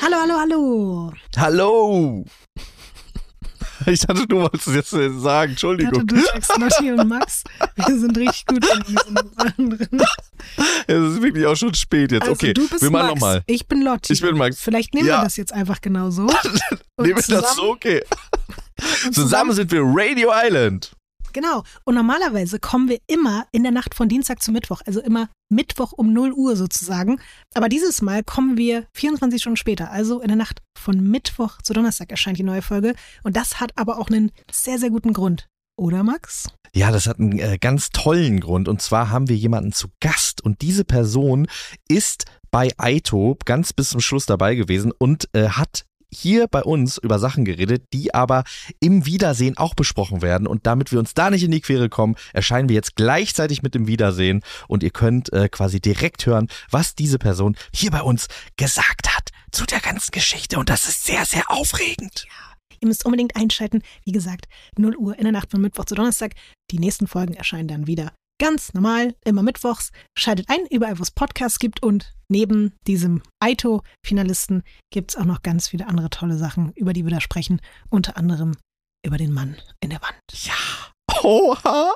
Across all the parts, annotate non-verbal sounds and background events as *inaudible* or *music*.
Hallo, hallo, hallo. Hallo! *laughs* Ich dachte, du wolltest es jetzt äh, sagen. Ich dachte, Entschuldigung. du sagst Lotti und Max. Wir sind richtig gut in diesen Sachen drin. *laughs* Es ist wirklich auch schon spät jetzt. Also, okay, du bist wir machen nochmal. ich bin Lotti. Ich bin Max. Vielleicht nehmen Ja. wir das jetzt einfach genau so. *laughs* Nehmen wir das zusammen- so? Okay. und Zusammen sind wir Radio Island. Genau. Und normalerweise kommen wir immer in der Nacht von Dienstag zu Mittwoch, also immer Mittwoch um 0 Uhr sozusagen. Aber dieses Mal kommen wir 24 Stunden später, also in der Nacht von Mittwoch zu Donnerstag erscheint die neue Folge. Und das hat aber auch einen sehr, sehr guten Grund. Oder Max? Ja, das hat einen äh, ganz tollen Grund. Und zwar haben wir jemanden zu Gast. Und diese Person ist bei Aito ganz bis zum Schluss dabei gewesen und äh, hat hier bei uns über Sachen geredet, die aber im Wiedersehen auch besprochen werden. Und damit wir uns da nicht in die Quere kommen, erscheinen wir jetzt gleichzeitig mit dem Wiedersehen. Und ihr könnt äh, quasi direkt hören, was diese Person hier bei uns gesagt hat zu der ganzen Geschichte. Und das ist sehr, sehr aufregend. Ihr müsst unbedingt einschalten. Wie gesagt, 0 Uhr in der Nacht von Mittwoch zu Donnerstag. Die nächsten Folgen erscheinen dann wieder ganz normal, immer mittwochs. Schaltet ein, überall wo es Podcasts gibt. Und neben diesem Aito-Finalisten gibt es auch noch ganz viele andere tolle Sachen, über die wir da sprechen. Unter anderem über den Mann in der Wand. Ja. Oha.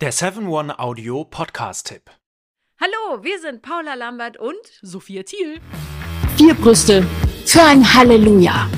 Der 7-One Audio Podcast-Tipp. Hallo, wir sind Paula Lambert und Sophia Thiel. Vier Brüste für ein Halleluja.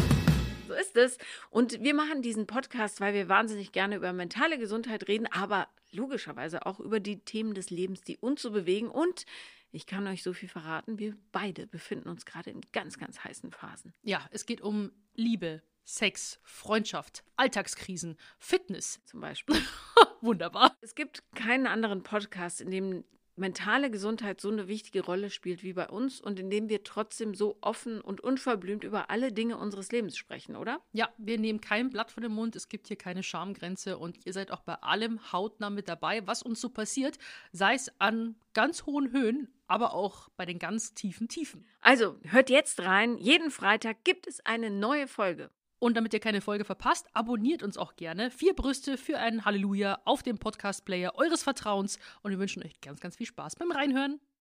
so ist es. Und wir machen diesen Podcast, weil wir wahnsinnig gerne über mentale Gesundheit reden, aber logischerweise auch über die Themen des Lebens, die uns so bewegen. Und ich kann euch so viel verraten, wir beide befinden uns gerade in ganz, ganz heißen Phasen. Ja, es geht um Liebe, Sex, Freundschaft, Alltagskrisen, Fitness. Zum Beispiel. *laughs* Wunderbar. Es gibt keinen anderen Podcast, in dem mentale Gesundheit so eine wichtige Rolle spielt wie bei uns und in dem wir trotzdem so offen und unverblümt über alle Dinge unseres Lebens sprechen, oder? Ja, wir nehmen kein Blatt von dem Mund, es gibt hier keine Schamgrenze und ihr seid auch bei allem hautnah mit dabei, was uns so passiert, sei es an ganz hohen Höhen, aber auch bei den ganz tiefen Tiefen. Also, hört jetzt rein. Jeden Freitag gibt es eine neue Folge. Und damit ihr keine Folge verpasst, abonniert uns auch gerne. Vier Brüste für ein Halleluja auf dem Podcast-Player eures Vertrauens und wir wünschen euch ganz, ganz viel Spaß beim Reinhören.